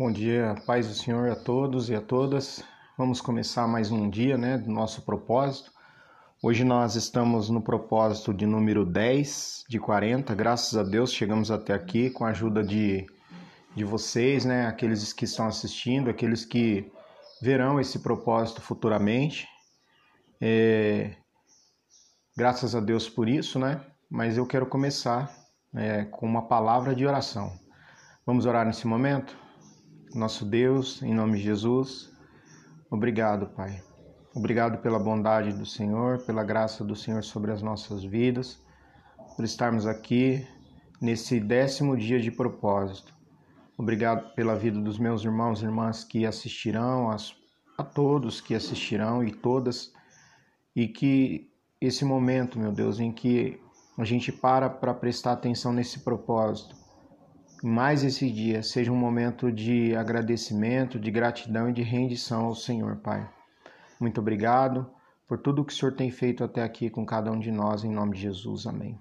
Bom dia, paz do Senhor a todos e a todas. Vamos começar mais um dia, né, do nosso propósito. Hoje nós estamos no propósito de número 10 de 40. Graças a Deus chegamos até aqui com a ajuda de, de vocês, né, aqueles que estão assistindo, aqueles que verão esse propósito futuramente. É, graças a Deus por isso, né? Mas eu quero começar é, com uma palavra de oração. Vamos orar nesse momento? Nosso Deus, em nome de Jesus, obrigado, Pai. Obrigado pela bondade do Senhor, pela graça do Senhor sobre as nossas vidas, por estarmos aqui nesse décimo dia de propósito. Obrigado pela vida dos meus irmãos e irmãs que assistirão, as, a todos que assistirão e todas, e que esse momento, meu Deus, em que a gente para para prestar atenção nesse propósito, mais esse dia seja um momento de agradecimento, de gratidão e de rendição ao Senhor, Pai. Muito obrigado por tudo que o Senhor tem feito até aqui com cada um de nós, em nome de Jesus. Amém.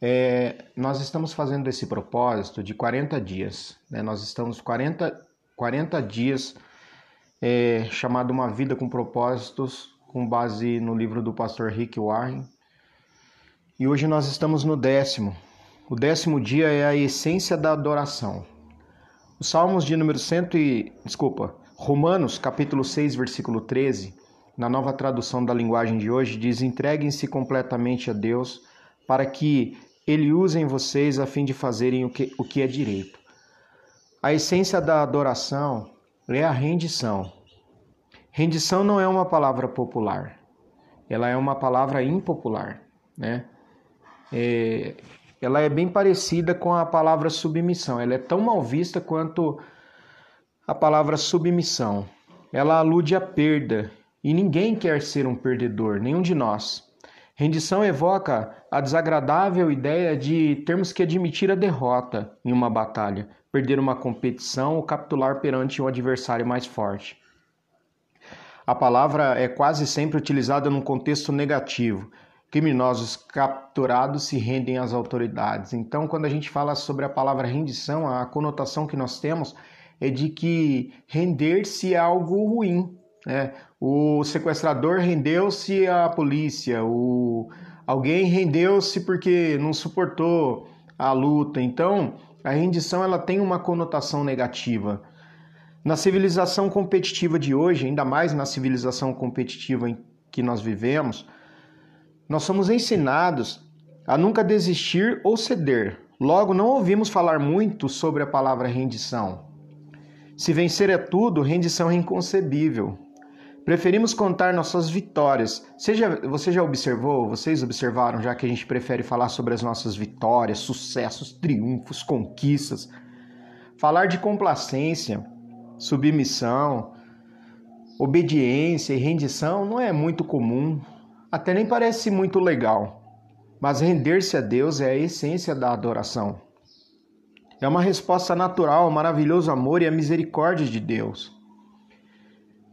É, nós estamos fazendo esse propósito de 40 dias. Né? Nós estamos 40, 40 dias é, chamado Uma Vida com Propósitos, com base no livro do pastor Rick Warren. E hoje nós estamos no décimo, o décimo dia é a essência da adoração. Os Salmos de número 100 e... Desculpa. Romanos, capítulo 6, versículo 13, na nova tradução da linguagem de hoje, diz: Entreguem-se completamente a Deus para que Ele use em vocês a fim de fazerem o que, o que é direito. A essência da adoração é a rendição. Rendição não é uma palavra popular, ela é uma palavra impopular, né? É, ela é bem parecida com a palavra submissão. Ela é tão mal vista quanto a palavra submissão. Ela alude à perda e ninguém quer ser um perdedor, nenhum de nós. Rendição evoca a desagradável ideia de termos que admitir a derrota em uma batalha, perder uma competição ou capitular perante um adversário mais forte. A palavra é quase sempre utilizada num contexto negativo, criminosos capturados se rendem às autoridades. Então, quando a gente fala sobre a palavra rendição, a conotação que nós temos é de que render-se é algo ruim. Né? O sequestrador rendeu-se à polícia, o... alguém rendeu-se porque não suportou a luta. Então, a rendição ela tem uma conotação negativa. Na civilização competitiva de hoje, ainda mais na civilização competitiva em que nós vivemos, nós somos ensinados a nunca desistir ou ceder. Logo, não ouvimos falar muito sobre a palavra rendição. Se vencer é tudo, rendição é inconcebível. Preferimos contar nossas vitórias. Seja, você já observou, vocês observaram, já que a gente prefere falar sobre as nossas vitórias, sucessos, triunfos, conquistas. Falar de complacência, submissão, obediência e rendição não é muito comum até nem parece muito legal, mas render-se a Deus é a essência da adoração. É uma resposta natural ao maravilhoso amor e à misericórdia de Deus.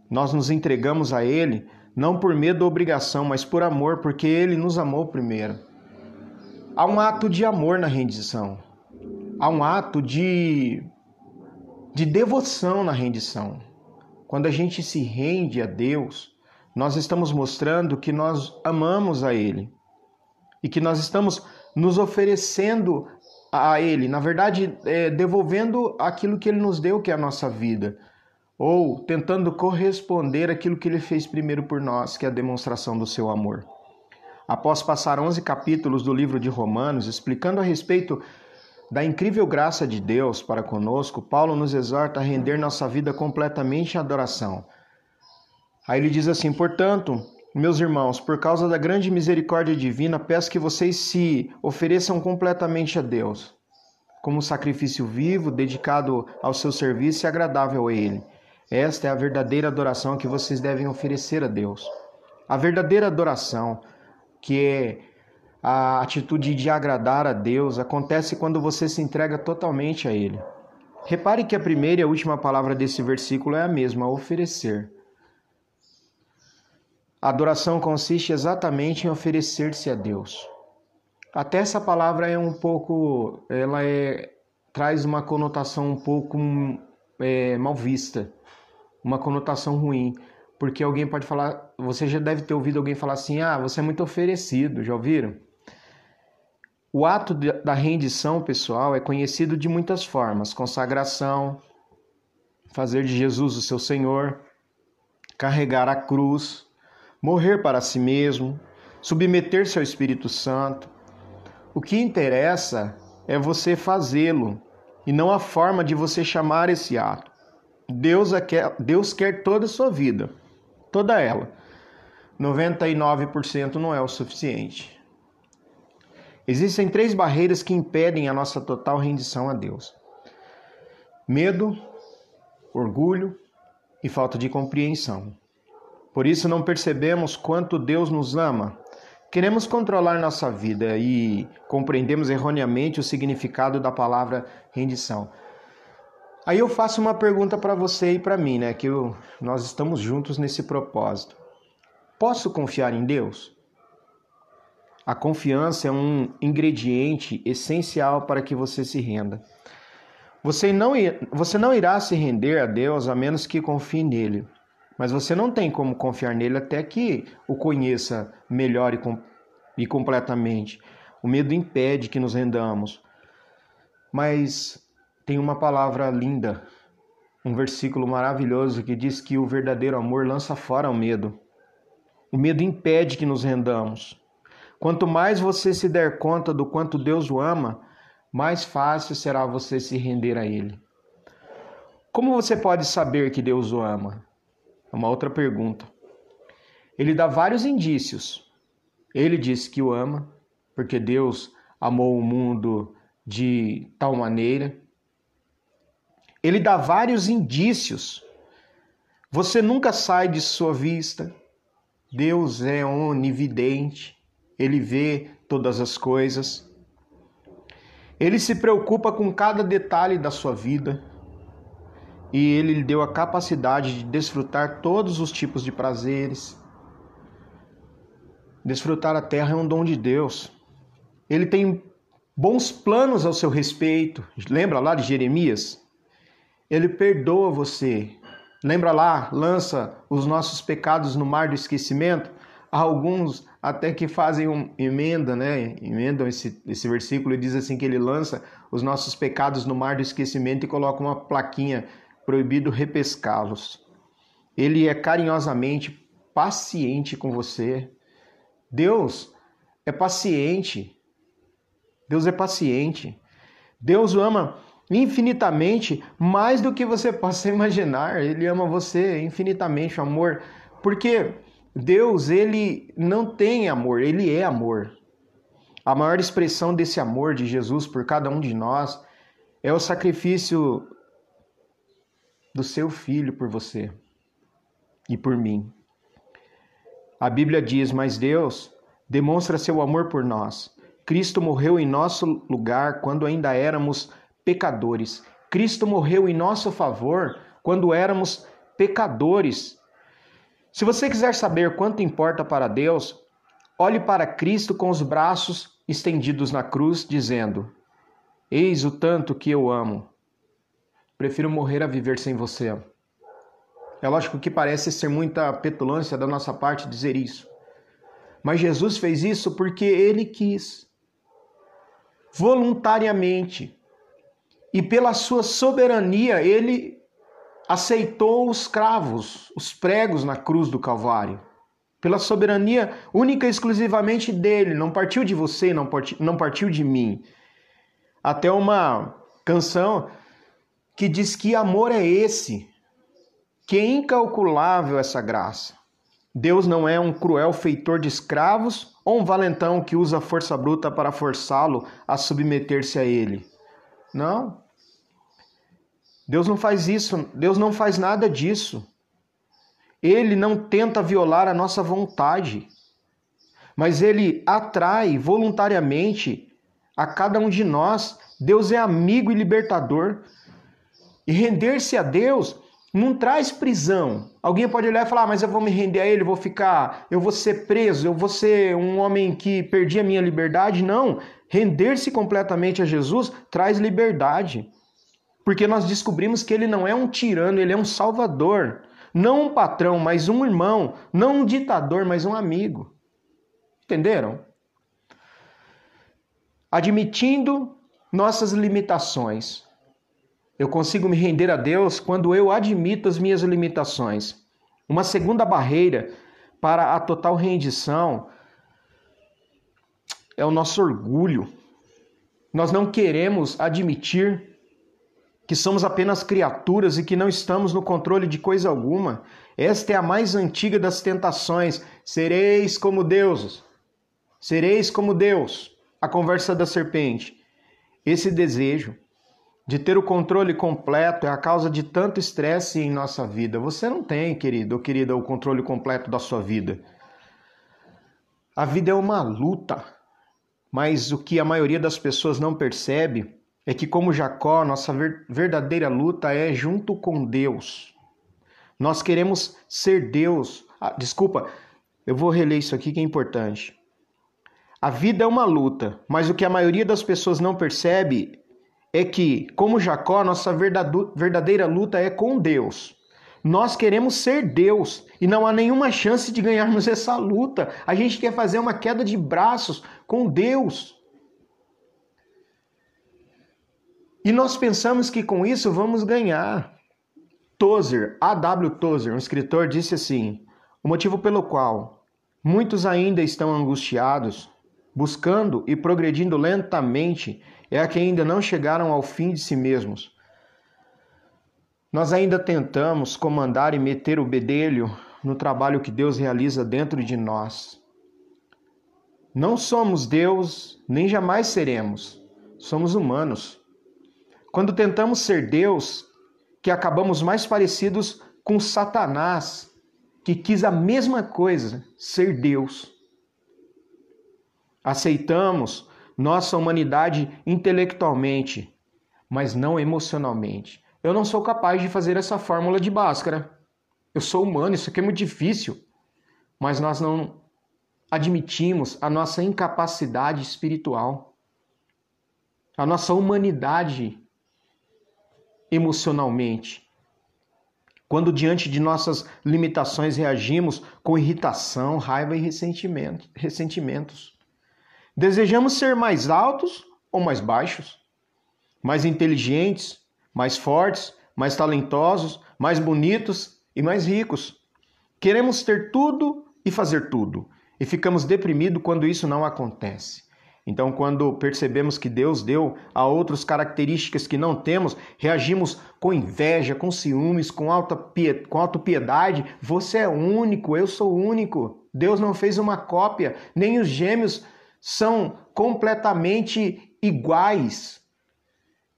Nós nos entregamos a Ele não por medo ou obrigação, mas por amor, porque Ele nos amou primeiro. Há um ato de amor na rendição. Há um ato de, de devoção na rendição. Quando a gente se rende a Deus, nós estamos mostrando que nós amamos a Ele e que nós estamos nos oferecendo a Ele, na verdade, é, devolvendo aquilo que Ele nos deu, que é a nossa vida, ou tentando corresponder aquilo que Ele fez primeiro por nós, que é a demonstração do seu amor. Após passar 11 capítulos do livro de Romanos explicando a respeito da incrível graça de Deus para conosco, Paulo nos exorta a render nossa vida completamente em adoração Aí ele diz assim: Portanto, meus irmãos, por causa da grande misericórdia divina, peço que vocês se ofereçam completamente a Deus, como sacrifício vivo, dedicado ao seu serviço e agradável a Ele. Esta é a verdadeira adoração que vocês devem oferecer a Deus. A verdadeira adoração, que é a atitude de agradar a Deus, acontece quando você se entrega totalmente a Ele. Repare que a primeira e a última palavra desse versículo é a mesma, oferecer. A adoração consiste exatamente em oferecer-se a Deus. Até essa palavra é um pouco, ela é traz uma conotação um pouco é, mal vista, uma conotação ruim. Porque alguém pode falar, você já deve ter ouvido alguém falar assim: ah, você é muito oferecido, já ouviram? O ato da rendição pessoal é conhecido de muitas formas: consagração, fazer de Jesus o seu Senhor, carregar a cruz, morrer para si mesmo, submeter-se ao Espírito Santo. O que interessa é você fazê-lo e não a forma de você chamar esse ato. Deus quer, Deus quer toda a sua vida, toda ela. 99% não é o suficiente. Existem três barreiras que impedem a nossa total rendição a Deus: medo, orgulho e falta de compreensão. Por isso não percebemos quanto Deus nos ama. Queremos controlar nossa vida e compreendemos erroneamente o significado da palavra rendição. Aí eu faço uma pergunta para você e para mim, né? Que eu, nós estamos juntos nesse propósito. Posso confiar em Deus? A confiança é um ingrediente essencial para que você se renda. Você não, você não irá se render a Deus a menos que confie nele. Mas você não tem como confiar nele até que o conheça melhor e, com, e completamente. O medo impede que nos rendamos. Mas tem uma palavra linda, um versículo maravilhoso que diz que o verdadeiro amor lança fora o medo. O medo impede que nos rendamos. Quanto mais você se der conta do quanto Deus o ama, mais fácil será você se render a Ele. Como você pode saber que Deus o ama? É uma outra pergunta. Ele dá vários indícios. Ele diz que o ama, porque Deus amou o mundo de tal maneira. Ele dá vários indícios. Você nunca sai de sua vista. Deus é onividente ele vê todas as coisas. Ele se preocupa com cada detalhe da sua vida e ele lhe deu a capacidade de desfrutar todos os tipos de prazeres. Desfrutar a terra é um dom de Deus. Ele tem bons planos ao seu respeito. Lembra lá de Jeremias? Ele perdoa você. Lembra lá, lança os nossos pecados no mar do esquecimento? alguns até que fazem uma emenda, né? Emendam esse, esse versículo e diz assim que ele lança os nossos pecados no mar do esquecimento e coloca uma plaquinha proibido repescá-los. Ele é carinhosamente paciente com você. Deus é paciente. Deus é paciente. Deus o ama infinitamente mais do que você possa imaginar. Ele ama você infinitamente, amor. Porque Deus, ele não tem amor, ele é amor. A maior expressão desse amor de Jesus por cada um de nós é o sacrifício do seu filho por você e por mim. A Bíblia diz: Mas Deus demonstra seu amor por nós. Cristo morreu em nosso lugar quando ainda éramos pecadores. Cristo morreu em nosso favor quando éramos pecadores. Se você quiser saber quanto importa para Deus, olhe para Cristo com os braços estendidos na cruz, dizendo: Eis o tanto que eu amo. Prefiro morrer a viver sem você. É lógico que parece ser muita petulância da nossa parte dizer isso. Mas Jesus fez isso porque ele quis. Voluntariamente. E pela sua soberania, ele aceitou os cravos, os pregos na cruz do Calvário. Pela soberania única e exclusivamente dele, não partiu de você, não partiu, de mim. Até uma canção que diz que amor é esse, que é incalculável essa graça. Deus não é um cruel feitor de escravos ou um valentão que usa força bruta para forçá-lo a submeter-se a ele. Não. Deus não faz isso, Deus não faz nada disso. Ele não tenta violar a nossa vontade, mas ele atrai voluntariamente a cada um de nós. Deus é amigo e libertador. E render-se a Deus não traz prisão. Alguém pode olhar e falar: ah, mas eu vou me render a Ele, vou ficar, eu vou ser preso, eu vou ser um homem que perdi a minha liberdade. Não. Render-se completamente a Jesus traz liberdade. Porque nós descobrimos que ele não é um tirano, ele é um salvador. Não um patrão, mas um irmão. Não um ditador, mas um amigo. Entenderam? Admitindo nossas limitações. Eu consigo me render a Deus quando eu admito as minhas limitações. Uma segunda barreira para a total rendição é o nosso orgulho. Nós não queremos admitir que somos apenas criaturas e que não estamos no controle de coisa alguma. Esta é a mais antiga das tentações. Sereis como deuses. Sereis como Deus. A conversa da serpente. Esse desejo de ter o controle completo é a causa de tanto estresse em nossa vida. Você não tem, querido ou querida, o controle completo da sua vida. A vida é uma luta. Mas o que a maioria das pessoas não percebe é que, como Jacó, nossa verdadeira luta é junto com Deus. Nós queremos ser Deus. Ah, desculpa, eu vou reler isso aqui que é importante. A vida é uma luta, mas o que a maioria das pessoas não percebe é que, como Jacó, nossa verdadeira luta é com Deus. Nós queremos ser Deus e não há nenhuma chance de ganharmos essa luta. A gente quer fazer uma queda de braços com Deus. E nós pensamos que com isso vamos ganhar. Tozer, A.W. Tozer, um escritor, disse assim: o motivo pelo qual muitos ainda estão angustiados, buscando e progredindo lentamente, é a que ainda não chegaram ao fim de si mesmos. Nós ainda tentamos comandar e meter o bedelho no trabalho que Deus realiza dentro de nós. Não somos Deus, nem jamais seremos. Somos humanos. Quando tentamos ser Deus, que acabamos mais parecidos com Satanás, que quis a mesma coisa, ser Deus. Aceitamos nossa humanidade intelectualmente, mas não emocionalmente. Eu não sou capaz de fazer essa fórmula de Bhaskara. Eu sou humano, isso aqui é muito difícil. Mas nós não admitimos a nossa incapacidade espiritual, a nossa humanidade emocionalmente. Quando diante de nossas limitações reagimos com irritação, raiva e ressentimento, ressentimentos. Desejamos ser mais altos ou mais baixos, mais inteligentes, mais fortes, mais talentosos, mais bonitos e mais ricos. Queremos ter tudo e fazer tudo, e ficamos deprimidos quando isso não acontece. Então, quando percebemos que Deus deu a outros características que não temos, reagimos com inveja, com ciúmes, com alta com autopiedade. Você é único, eu sou único. Deus não fez uma cópia, nem os gêmeos são completamente iguais.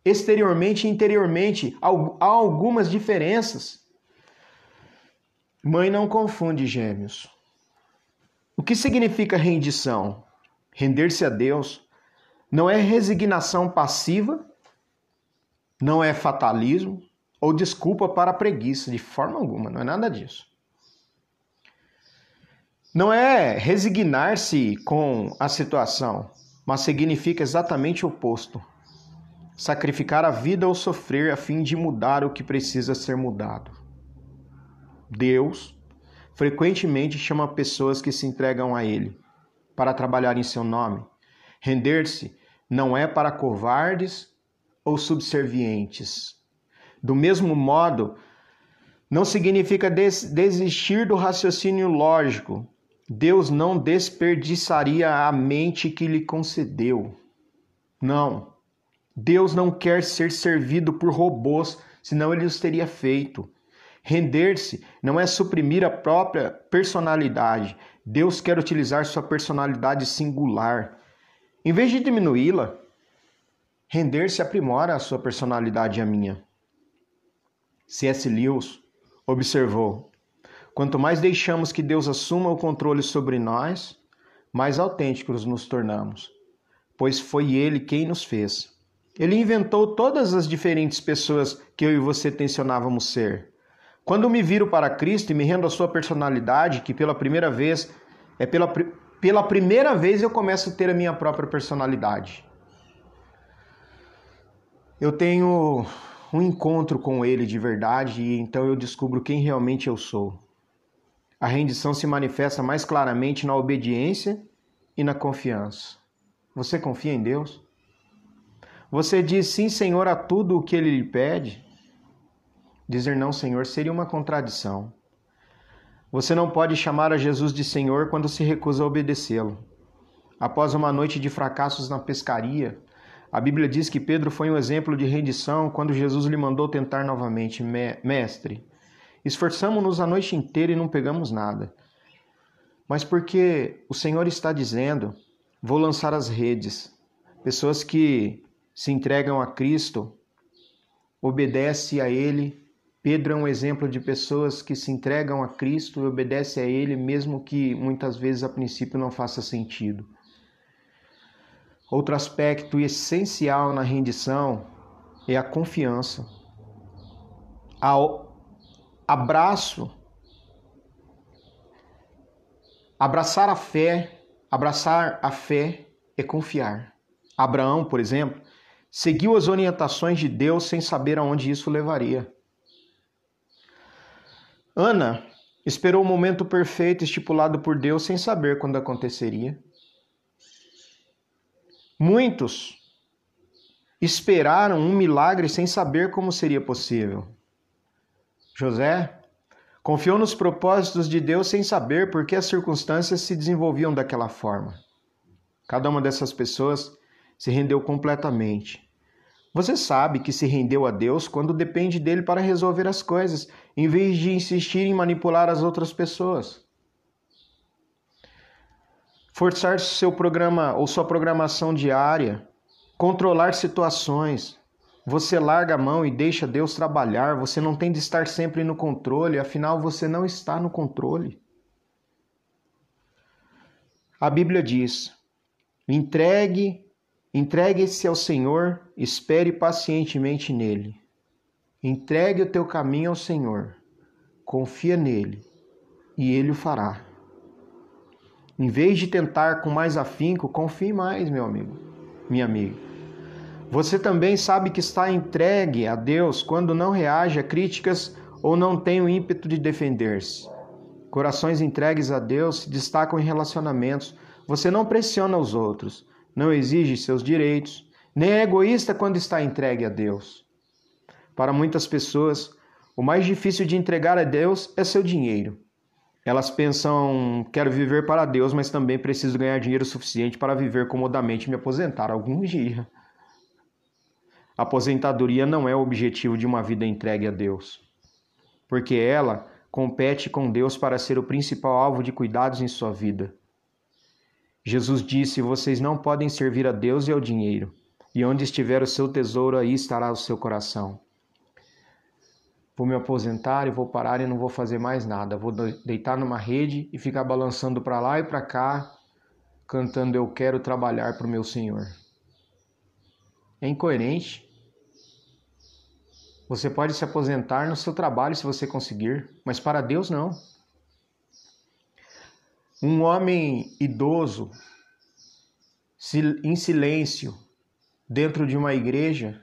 Exteriormente e interiormente, há algumas diferenças. Mãe não confunde gêmeos. O que significa rendição? Render-se a Deus não é resignação passiva, não é fatalismo ou desculpa para preguiça, de forma alguma, não é nada disso. Não é resignar-se com a situação, mas significa exatamente o oposto. Sacrificar a vida ou sofrer a fim de mudar o que precisa ser mudado. Deus frequentemente chama pessoas que se entregam a Ele para trabalhar em seu nome. Render-se não é para covardes ou subservientes. Do mesmo modo, não significa des desistir do raciocínio lógico. Deus não desperdiçaria a mente que lhe concedeu. Não. Deus não quer ser servido por robôs, senão ele os teria feito. Render-se não é suprimir a própria personalidade. Deus quer utilizar sua personalidade singular. Em vez de diminuí-la, render-se aprimora a sua personalidade e a minha. C.S. Lewis observou: quanto mais deixamos que Deus assuma o controle sobre nós, mais autênticos nos tornamos, pois foi Ele quem nos fez. Ele inventou todas as diferentes pessoas que eu e você tensionávamos ser. Quando me viro para Cristo e me rendo à sua personalidade, que pela primeira vez é pela, pela primeira vez eu começo a ter a minha própria personalidade. Eu tenho um encontro com Ele de verdade e então eu descubro quem realmente eu sou. A rendição se manifesta mais claramente na obediência e na confiança. Você confia em Deus? Você diz sim, Senhor, a tudo o que Ele lhe pede? Dizer não, Senhor, seria uma contradição. Você não pode chamar a Jesus de Senhor quando se recusa a obedecê-lo. Após uma noite de fracassos na pescaria, a Bíblia diz que Pedro foi um exemplo de rendição quando Jesus lhe mandou tentar novamente: Mestre, esforçamos-nos a noite inteira e não pegamos nada. Mas porque o Senhor está dizendo: Vou lançar as redes. Pessoas que se entregam a Cristo, obedecem a Ele. Pedro é um exemplo de pessoas que se entregam a Cristo e obedecem a Ele, mesmo que muitas vezes a princípio não faça sentido. Outro aspecto essencial na rendição é a confiança. Ao abraço, abraçar a fé, abraçar a fé é confiar. Abraão, por exemplo, seguiu as orientações de Deus sem saber aonde isso levaria. Ana esperou o momento perfeito estipulado por Deus sem saber quando aconteceria. Muitos esperaram um milagre sem saber como seria possível. José confiou nos propósitos de Deus sem saber por que as circunstâncias se desenvolviam daquela forma. Cada uma dessas pessoas se rendeu completamente. Você sabe que se rendeu a Deus quando depende dele para resolver as coisas, em vez de insistir em manipular as outras pessoas forçar seu programa ou sua programação diária, controlar situações. Você larga a mão e deixa Deus trabalhar, você não tem de estar sempre no controle, afinal você não está no controle. A Bíblia diz: entregue, entregue-se ao Senhor, espere pacientemente nele. Entregue o teu caminho ao Senhor, confia nele, e ele o fará. Em vez de tentar com mais afinco, confie mais, meu amigo, minha amiga. Você também sabe que está entregue a Deus quando não reage a críticas ou não tem o ímpeto de defender-se. Corações entregues a Deus se destacam em relacionamentos. Você não pressiona os outros, não exige seus direitos, nem é egoísta quando está entregue a Deus. Para muitas pessoas, o mais difícil de entregar a Deus é seu dinheiro. Elas pensam, quero viver para Deus, mas também preciso ganhar dinheiro suficiente para viver comodamente e me aposentar algum dia. Aposentadoria não é o objetivo de uma vida entregue a Deus, porque ela compete com Deus para ser o principal alvo de cuidados em sua vida. Jesus disse: Vocês não podem servir a Deus e ao dinheiro, e onde estiver o seu tesouro, aí estará o seu coração vou me aposentar e vou parar e não vou fazer mais nada. Vou deitar numa rede e ficar balançando para lá e para cá, cantando Eu quero trabalhar para o meu Senhor. É incoerente. Você pode se aposentar no seu trabalho se você conseguir, mas para Deus não. Um homem idoso, em silêncio, dentro de uma igreja,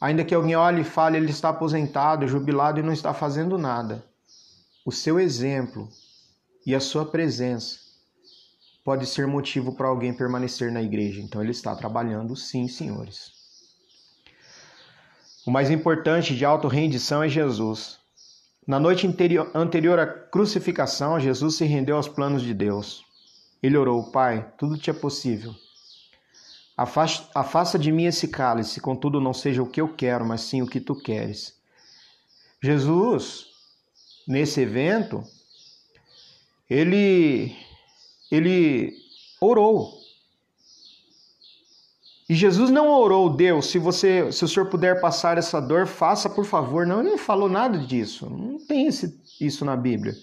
Ainda que alguém olhe e fale, ele está aposentado, jubilado e não está fazendo nada. O seu exemplo e a sua presença pode ser motivo para alguém permanecer na igreja. Então ele está trabalhando, sim, senhores. O mais importante de auto-rendição é Jesus. Na noite anterior à crucificação, Jesus se rendeu aos planos de Deus. Ele orou: Pai, tudo te é possível Afasta de mim esse cálice, contudo não seja o que eu quero, mas sim o que tu queres. Jesus, nesse evento, ele ele orou. E Jesus não orou, Deus, se você, se o Senhor puder passar essa dor, faça por favor. Não, ele não falou nada disso. Não tem esse, isso na Bíblia.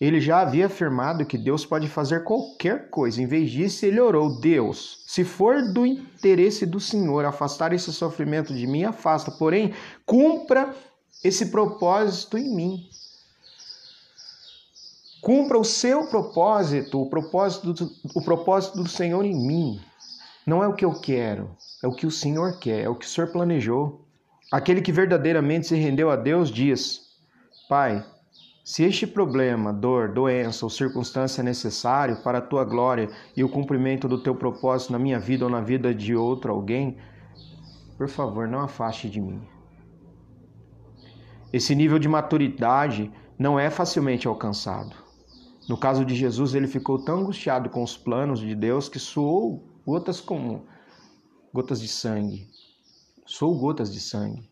Ele já havia afirmado que Deus pode fazer qualquer coisa. Em vez disso, ele orou: Deus, se for do interesse do Senhor afastar esse sofrimento de mim, afasta. Porém, cumpra esse propósito em mim. Cumpra o seu propósito, o propósito do, o propósito do Senhor em mim. Não é o que eu quero, é o que o Senhor quer, é o que o Senhor planejou. Aquele que verdadeiramente se rendeu a Deus diz: Pai, se este problema, dor, doença ou circunstância é necessário para a tua glória e o cumprimento do teu propósito na minha vida ou na vida de outro alguém, por favor, não afaste de mim. Esse nível de maturidade não é facilmente alcançado. No caso de Jesus, ele ficou tão angustiado com os planos de Deus que suou gotas como gotas de sangue. Suou gotas de sangue.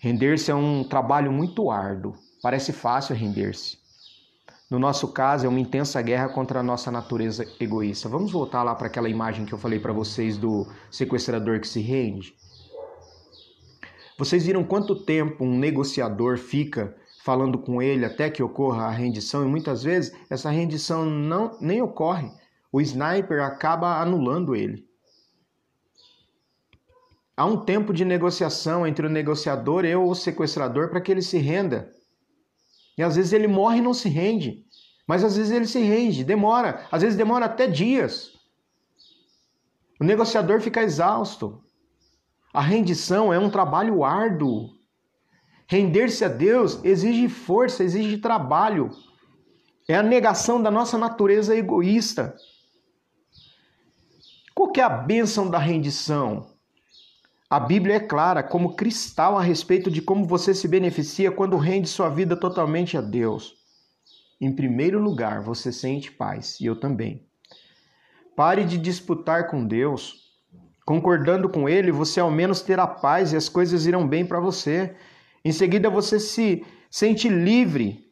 Render-se é um trabalho muito árduo. Parece fácil render-se. No nosso caso, é uma intensa guerra contra a nossa natureza egoísta. Vamos voltar lá para aquela imagem que eu falei para vocês do sequestrador que se rende? Vocês viram quanto tempo um negociador fica falando com ele até que ocorra a rendição e muitas vezes essa rendição não nem ocorre. O sniper acaba anulando ele. Há um tempo de negociação entre o negociador e o sequestrador para que ele se renda. E às vezes ele morre e não se rende. Mas às vezes ele se rende, demora, às vezes demora até dias. O negociador fica exausto. A rendição é um trabalho árduo. Render-se a Deus exige força, exige trabalho. É a negação da nossa natureza egoísta. Qual que é a bênção da rendição? A Bíblia é clara como cristal a respeito de como você se beneficia quando rende sua vida totalmente a Deus. Em primeiro lugar, você sente paz, e eu também. Pare de disputar com Deus. Concordando com Ele, você ao menos terá paz e as coisas irão bem para você. Em seguida, você se sente livre.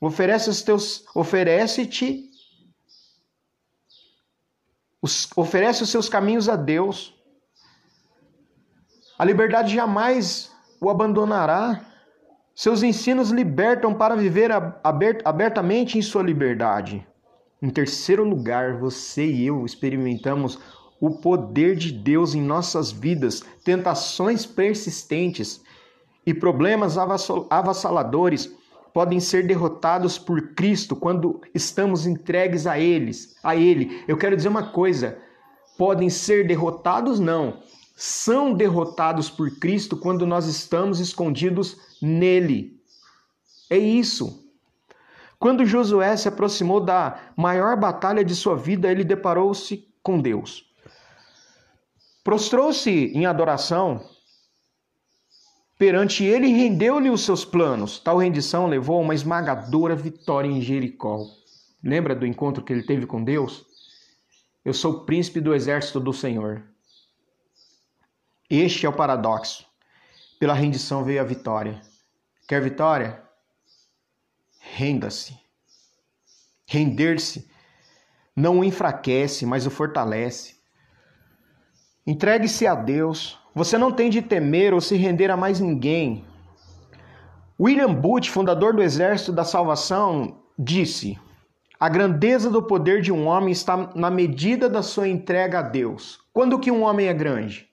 Oferece os oferece os seus caminhos a Deus. A liberdade jamais o abandonará. Seus ensinos libertam para viver abertamente em sua liberdade. Em terceiro lugar, você e eu experimentamos o poder de Deus em nossas vidas, tentações persistentes e problemas avassaladores podem ser derrotados por Cristo quando estamos entregues a eles, a ele. Eu quero dizer uma coisa, podem ser derrotados não, são derrotados por Cristo quando nós estamos escondidos nele. É isso. Quando Josué se aproximou da maior batalha de sua vida, ele deparou-se com Deus. Prostrou-se em adoração perante ele rendeu-lhe os seus planos. Tal rendição levou a uma esmagadora vitória em Jericó. Lembra do encontro que ele teve com Deus? Eu sou o príncipe do exército do Senhor. Este é o paradoxo. Pela rendição veio a vitória. Quer vitória? Renda-se. Render-se não o enfraquece, mas o fortalece. Entregue-se a Deus. Você não tem de temer ou se render a mais ninguém. William Booth, fundador do Exército da Salvação, disse: A grandeza do poder de um homem está na medida da sua entrega a Deus. Quando que um homem é grande?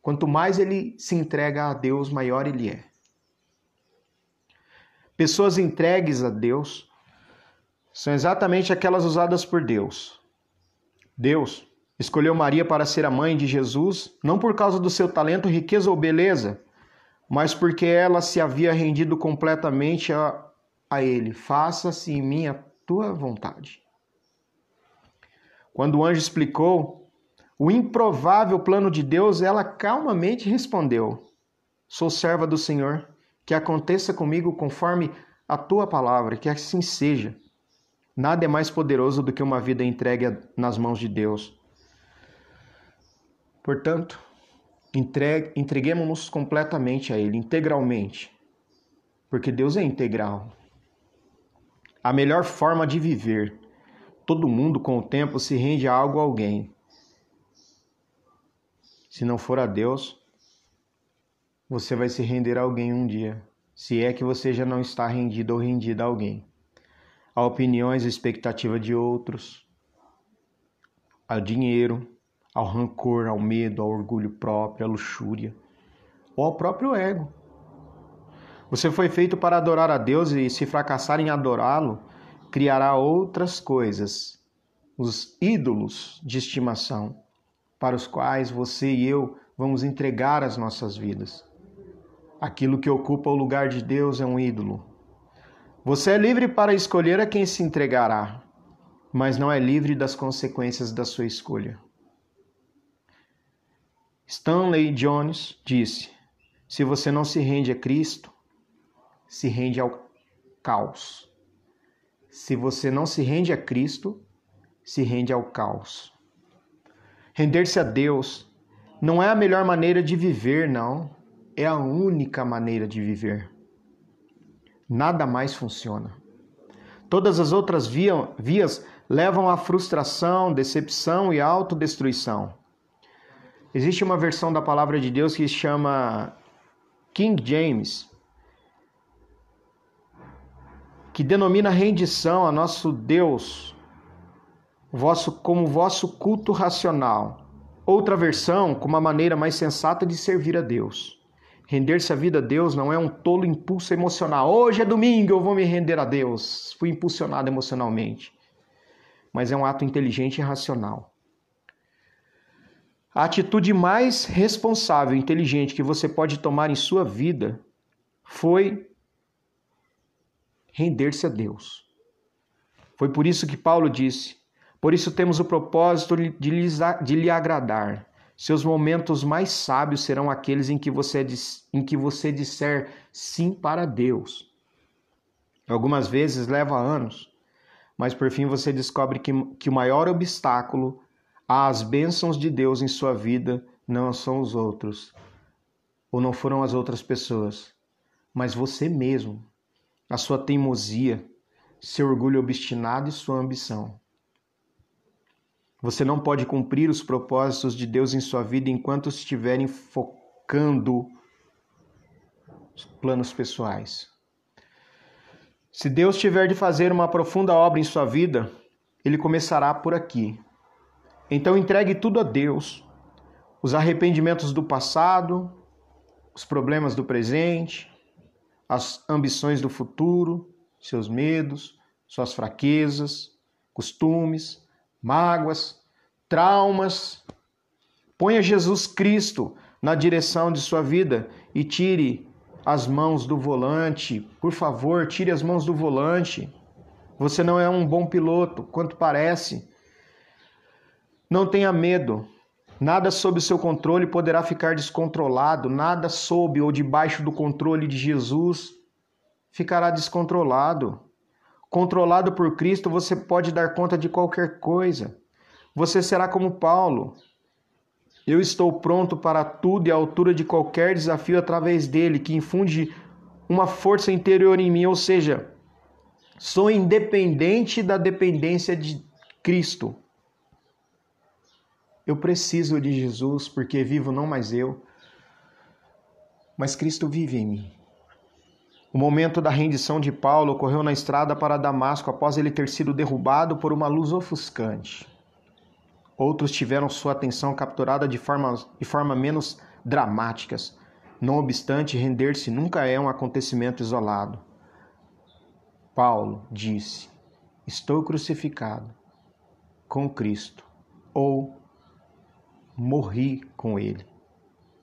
Quanto mais ele se entrega a Deus, maior ele é. Pessoas entregues a Deus são exatamente aquelas usadas por Deus. Deus escolheu Maria para ser a mãe de Jesus, não por causa do seu talento, riqueza ou beleza, mas porque ela se havia rendido completamente a, a Ele. Faça-se em mim a tua vontade. Quando o anjo explicou o improvável plano de Deus, ela calmamente respondeu: Sou serva do Senhor, que aconteça comigo conforme a tua palavra, que assim seja. Nada é mais poderoso do que uma vida entregue nas mãos de Deus. Portanto, entreguemos-nos completamente a Ele, integralmente, porque Deus é integral. A melhor forma de viver. Todo mundo, com o tempo, se rende a algo ou alguém. Se não for a Deus, você vai se render a alguém um dia, se é que você já não está rendido ou rendida a alguém. A opiniões e expectativa de outros, ao dinheiro, ao rancor, ao medo, ao orgulho próprio, à luxúria, ou ao próprio ego. Você foi feito para adorar a Deus e, se fracassar em adorá-lo, criará outras coisas, os ídolos de estimação para os quais você e eu vamos entregar as nossas vidas. Aquilo que ocupa o lugar de Deus é um ídolo. Você é livre para escolher a quem se entregará, mas não é livre das consequências da sua escolha. Stanley Jones disse: Se você não se rende a Cristo, se rende ao caos. Se você não se rende a Cristo, se rende ao caos. Render-se a Deus não é a melhor maneira de viver, não. É a única maneira de viver. Nada mais funciona. Todas as outras vias levam à frustração, decepção e autodestruição. Existe uma versão da palavra de Deus que se chama King James, que denomina rendição a nosso Deus vosso, como vosso culto racional. Outra versão, como uma maneira mais sensata de servir a Deus. Render-se a vida a Deus não é um tolo impulso emocional. Hoje é domingo, eu vou me render a Deus. Fui impulsionado emocionalmente. Mas é um ato inteligente e racional. A atitude mais responsável e inteligente que você pode tomar em sua vida foi render-se a Deus. Foi por isso que Paulo disse: Por isso temos o propósito de, lhes, de lhe agradar. Seus momentos mais sábios serão aqueles em que você, em que você disser sim para Deus. Algumas vezes leva anos, mas por fim você descobre que, que o maior obstáculo as bênçãos de Deus em sua vida não são os outros, ou não foram as outras pessoas, mas você mesmo, a sua teimosia, seu orgulho obstinado e sua ambição. Você não pode cumprir os propósitos de Deus em sua vida enquanto estiverem focando os planos pessoais. Se Deus tiver de fazer uma profunda obra em sua vida, ele começará por aqui, então entregue tudo a Deus. Os arrependimentos do passado, os problemas do presente, as ambições do futuro, seus medos, suas fraquezas, costumes, mágoas, traumas. Ponha Jesus Cristo na direção de sua vida e tire as mãos do volante. Por favor, tire as mãos do volante. Você não é um bom piloto, quanto parece. Não tenha medo. Nada sob seu controle poderá ficar descontrolado, nada sob ou debaixo do controle de Jesus ficará descontrolado. Controlado por Cristo, você pode dar conta de qualquer coisa. Você será como Paulo. Eu estou pronto para tudo e à altura de qualquer desafio através dele, que infunde uma força interior em mim, ou seja, sou independente da dependência de Cristo. Eu preciso de Jesus porque vivo não mais eu, mas Cristo vive em mim. O momento da rendição de Paulo ocorreu na estrada para Damasco após ele ter sido derrubado por uma luz ofuscante. Outros tiveram sua atenção capturada de forma, de forma menos dramáticas. Não obstante, render-se nunca é um acontecimento isolado. Paulo disse: Estou crucificado com Cristo, ou morri com ele,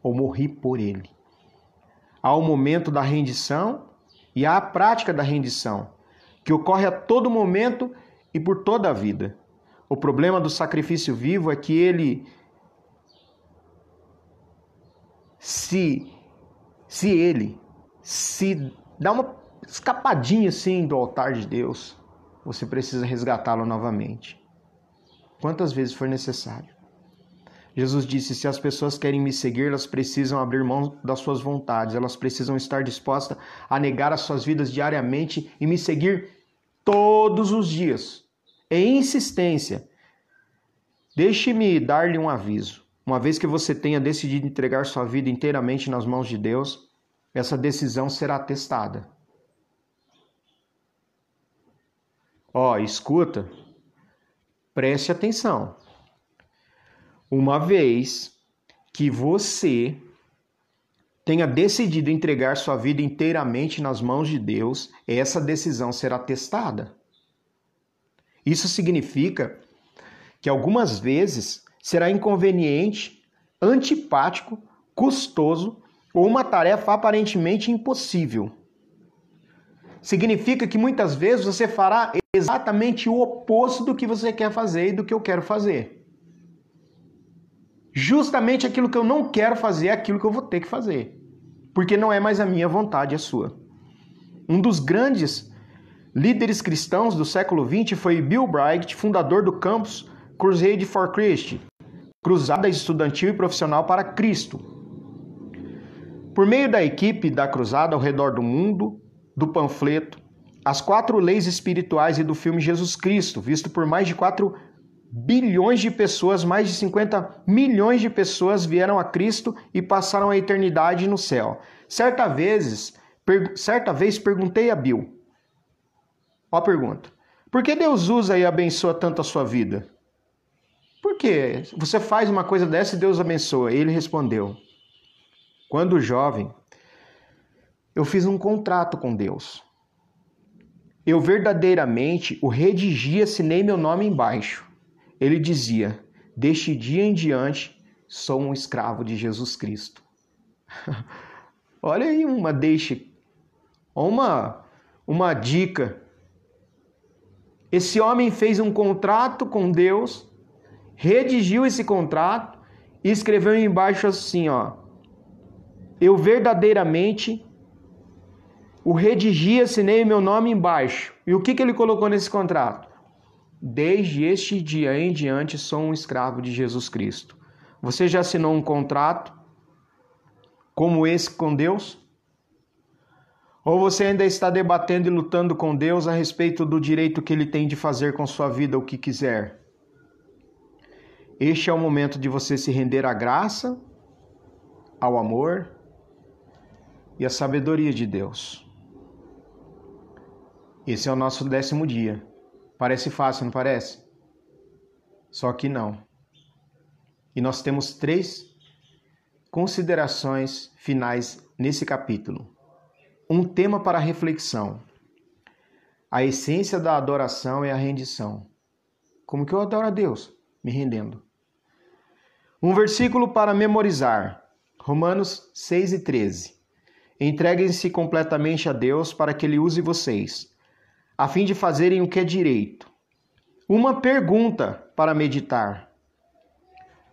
ou morri por ele. Há o momento da rendição e há a prática da rendição, que ocorre a todo momento e por toda a vida. O problema do sacrifício vivo é que ele se se ele se dá uma escapadinha assim do altar de Deus, você precisa resgatá-lo novamente. Quantas vezes for necessário. Jesus disse: se as pessoas querem me seguir, elas precisam abrir mão das suas vontades, elas precisam estar dispostas a negar as suas vidas diariamente e me seguir todos os dias. Em insistência. Deixe-me dar-lhe um aviso. Uma vez que você tenha decidido entregar sua vida inteiramente nas mãos de Deus, essa decisão será testada. Ó, oh, escuta, preste atenção. Uma vez que você tenha decidido entregar sua vida inteiramente nas mãos de Deus, essa decisão será testada. Isso significa que algumas vezes será inconveniente, antipático, custoso ou uma tarefa aparentemente impossível. Significa que muitas vezes você fará exatamente o oposto do que você quer fazer e do que eu quero fazer. Justamente aquilo que eu não quero fazer é aquilo que eu vou ter que fazer, porque não é mais a minha vontade, é a sua. Um dos grandes líderes cristãos do século XX foi Bill Bright, fundador do campus Crusade for Christ, Cruzada Estudantil e Profissional para Cristo. Por meio da equipe da cruzada ao redor do mundo, do panfleto, as quatro leis espirituais e do filme Jesus Cristo, visto por mais de 4 bilhões de pessoas, mais de 50 milhões de pessoas vieram a Cristo e passaram a eternidade no céu. Certa vez, per, certa vez perguntei a Bill. Ó a pergunta. Por que Deus usa e abençoa tanto a sua vida? Por que você faz uma coisa dessa e Deus abençoa? Ele respondeu: Quando jovem, eu fiz um contrato com Deus. Eu verdadeiramente o redigi, assinei meu nome embaixo. Ele dizia: Deste dia em diante, sou um escravo de Jesus Cristo. Olha aí uma deixa, uma, uma dica. Esse homem fez um contrato com Deus, redigiu esse contrato e escreveu embaixo assim, ó: Eu verdadeiramente o redigi, assinei meu nome embaixo. E o que, que ele colocou nesse contrato? Desde este dia em diante sou um escravo de Jesus Cristo. Você já assinou um contrato como esse com Deus? Ou você ainda está debatendo e lutando com Deus a respeito do direito que ele tem de fazer com sua vida o que quiser? Este é o momento de você se render à graça, ao amor e à sabedoria de Deus. Esse é o nosso décimo dia. Parece fácil, não parece? Só que não. E nós temos três considerações finais nesse capítulo. Um tema para reflexão. A essência da adoração é a rendição. Como que eu adoro a Deus? Me rendendo. Um versículo para memorizar. Romanos 6 e 13. Entreguem-se completamente a Deus para que Ele use vocês a fim de fazerem o que é direito. Uma pergunta para meditar: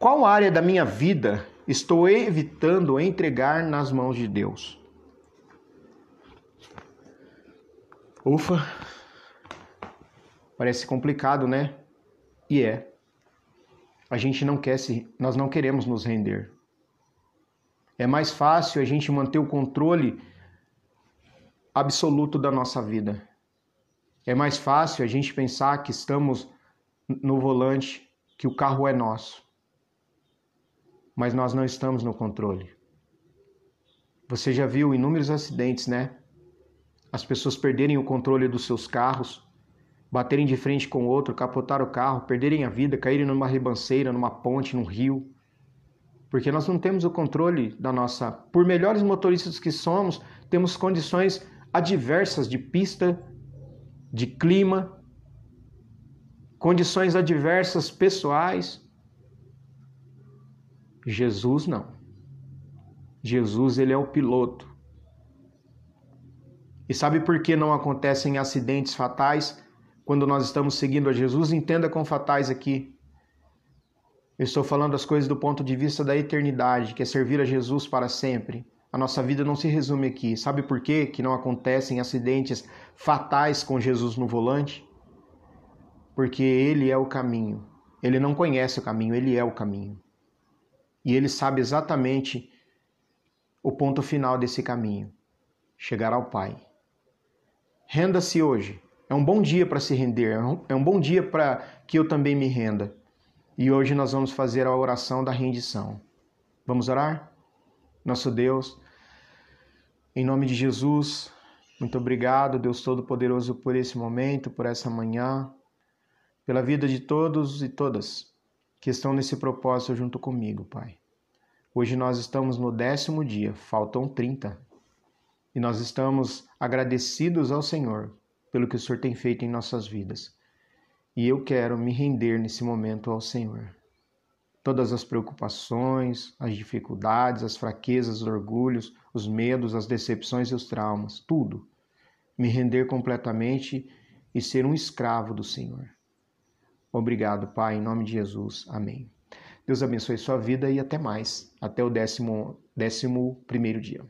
Qual área da minha vida estou evitando entregar nas mãos de Deus? Ufa, parece complicado, né? E é. A gente não quer se, nós não queremos nos render. É mais fácil a gente manter o controle absoluto da nossa vida. É mais fácil a gente pensar que estamos no volante, que o carro é nosso. Mas nós não estamos no controle. Você já viu inúmeros acidentes, né? As pessoas perderem o controle dos seus carros, baterem de frente com o outro, capotar o carro, perderem a vida, caírem numa ribanceira, numa ponte, num rio. Porque nós não temos o controle da nossa. Por melhores motoristas que somos, temos condições adversas de pista, de clima, condições adversas pessoais. Jesus não. Jesus ele é o piloto. E sabe por que não acontecem acidentes fatais quando nós estamos seguindo a Jesus? Entenda com fatais aqui. Eu estou falando as coisas do ponto de vista da eternidade, que é servir a Jesus para sempre. A nossa vida não se resume aqui. Sabe por quê que não acontecem acidentes fatais com Jesus no volante? Porque ele é o caminho. Ele não conhece o caminho, ele é o caminho. E ele sabe exatamente o ponto final desse caminho chegar ao Pai. Renda-se hoje. É um bom dia para se render, é um bom dia para que eu também me renda. E hoje nós vamos fazer a oração da rendição. Vamos orar? Nosso Deus, em nome de Jesus, muito obrigado, Deus Todo-Poderoso, por esse momento, por essa manhã, pela vida de todos e todas que estão nesse propósito junto comigo, Pai. Hoje nós estamos no décimo dia, faltam 30. E nós estamos agradecidos ao Senhor pelo que o Senhor tem feito em nossas vidas. E eu quero me render nesse momento ao Senhor. Todas as preocupações, as dificuldades, as fraquezas, os orgulhos, os medos, as decepções e os traumas, tudo. Me render completamente e ser um escravo do Senhor. Obrigado, Pai, em nome de Jesus. Amém. Deus abençoe sua vida e até mais. Até o décimo, décimo primeiro dia.